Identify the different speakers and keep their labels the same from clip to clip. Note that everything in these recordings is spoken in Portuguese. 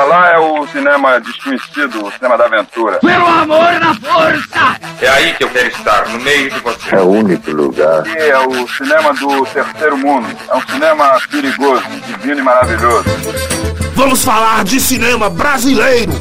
Speaker 1: Pra lá é o cinema desconhecido, o cinema da aventura.
Speaker 2: Pelo amor da força!
Speaker 3: É aí que eu quero estar, no meio de você.
Speaker 4: É o único lugar.
Speaker 1: Aqui é o cinema do terceiro mundo. É um cinema perigoso, divino e maravilhoso.
Speaker 5: Vamos falar de cinema brasileiro!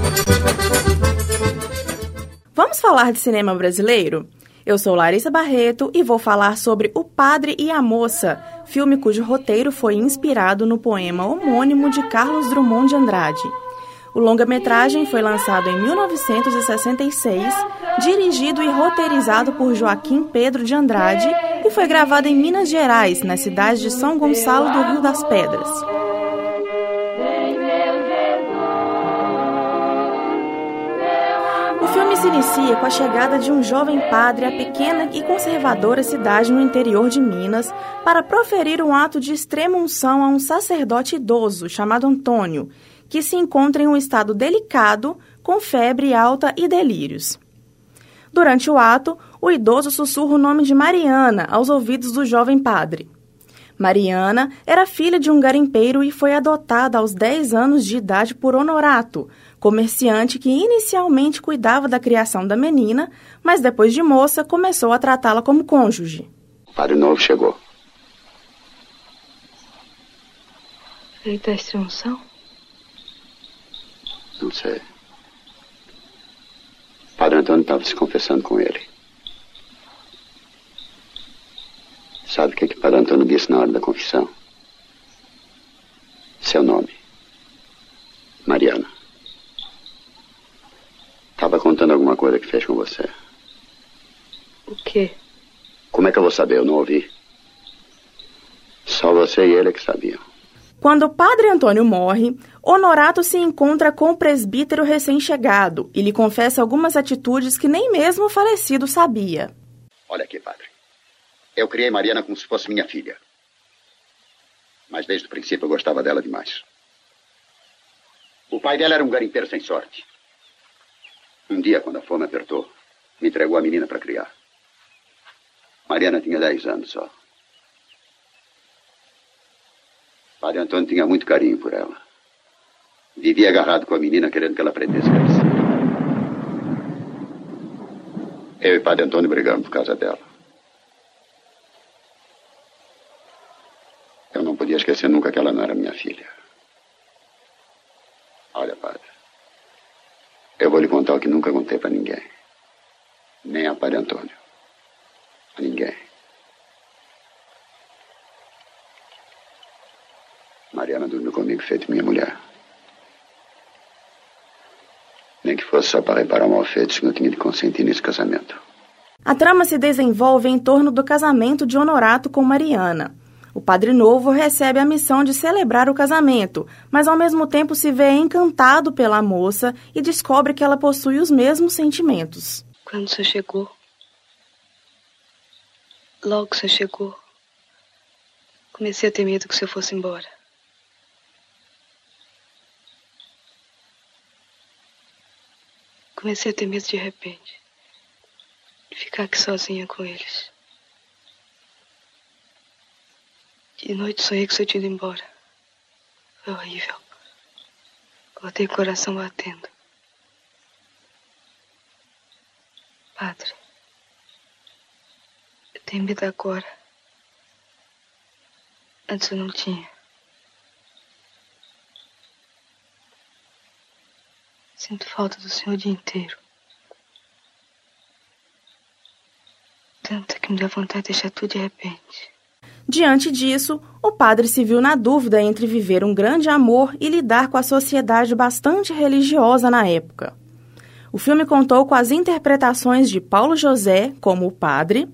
Speaker 6: Vamos falar de cinema brasileiro? Eu sou Larissa Barreto e vou falar sobre O Padre e a Moça, filme cujo roteiro foi inspirado no poema homônimo de Carlos Drummond de Andrade. O longa-metragem foi lançado em 1966, dirigido e roteirizado por Joaquim Pedro de Andrade e foi gravado em Minas Gerais, na cidade de São Gonçalo do Rio das Pedras. O filme se inicia com a chegada de um jovem padre à pequena e conservadora cidade no interior de Minas para proferir um ato de extrema unção a um sacerdote idoso chamado Antônio, que se encontra em um estado delicado, com febre alta e delírios. Durante o ato, o idoso sussurra o nome de Mariana aos ouvidos do jovem padre. Mariana era filha de um garimpeiro e foi adotada aos 10 anos de idade por Honorato, comerciante que inicialmente cuidava da criação da menina, mas depois de moça começou a tratá-la como cônjuge.
Speaker 4: O padre novo chegou.
Speaker 7: Veio da extremação?
Speaker 4: Não sei. O padre Antônio estava se confessando com ele. Sabe o que, que o padre Antônio disse na hora da confissão? Seu nome. Mariana. Estava contando alguma coisa que fez com você.
Speaker 7: O quê?
Speaker 4: Como é que eu vou saber? Eu não ouvi. Só você e ele é que sabiam.
Speaker 6: Quando o padre Antônio morre, Honorato se encontra com o presbítero recém-chegado e lhe confessa algumas atitudes que nem mesmo o falecido sabia.
Speaker 4: Olha aqui, padre. Eu criei Mariana como se fosse minha filha. Mas desde o princípio eu gostava dela demais. O pai dela era um garimpeiro sem sorte. Um dia, quando a fome apertou, me entregou a menina para criar. Mariana tinha 10 anos só. Padre Antônio tinha muito carinho por ela. Vivia agarrado com a menina, querendo que ela aprendesse crescer. Eu e Padre Antônio brigamos por causa dela. Eu não podia esquecer nunca que ela não era minha filha. Olha, padre. Eu vou lhe contar o que nunca contei para ninguém. Nem a Padre Antônio. A ninguém. Mariana dormiu comigo feito minha mulher. Nem que fosse só para reparar mal feitos que eu tinha de consentir nesse casamento.
Speaker 6: A trama se desenvolve em torno do casamento de Honorato com Mariana. O padre novo recebe a missão de celebrar o casamento, mas ao mesmo tempo se vê encantado pela moça e descobre que ela possui os mesmos sentimentos.
Speaker 7: Quando você chegou? Logo que você chegou, comecei a ter medo que você fosse embora. Comecei a ter medo de repente. De ficar aqui sozinha com eles. De noite sonhei que você tinha ido embora. Foi horrível. Botei o coração batendo. Padre, eu tenho medo agora. Antes eu não tinha. Sinto falta do senhor o dia inteiro. Tanta que me dá vontade de deixar tudo de repente.
Speaker 6: Diante disso, o padre se viu na dúvida entre viver um grande amor e lidar com a sociedade bastante religiosa na época. O filme contou com as interpretações de Paulo José como o padre,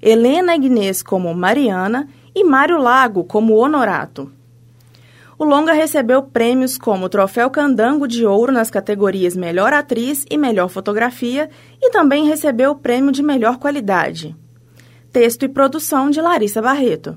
Speaker 6: Helena Ignez como Mariana e Mário Lago como Honorato. O longa recebeu prêmios como o Troféu Candango de Ouro nas categorias Melhor Atriz e Melhor Fotografia e também recebeu o prêmio de Melhor Qualidade. Texto e produção de Larissa Barreto.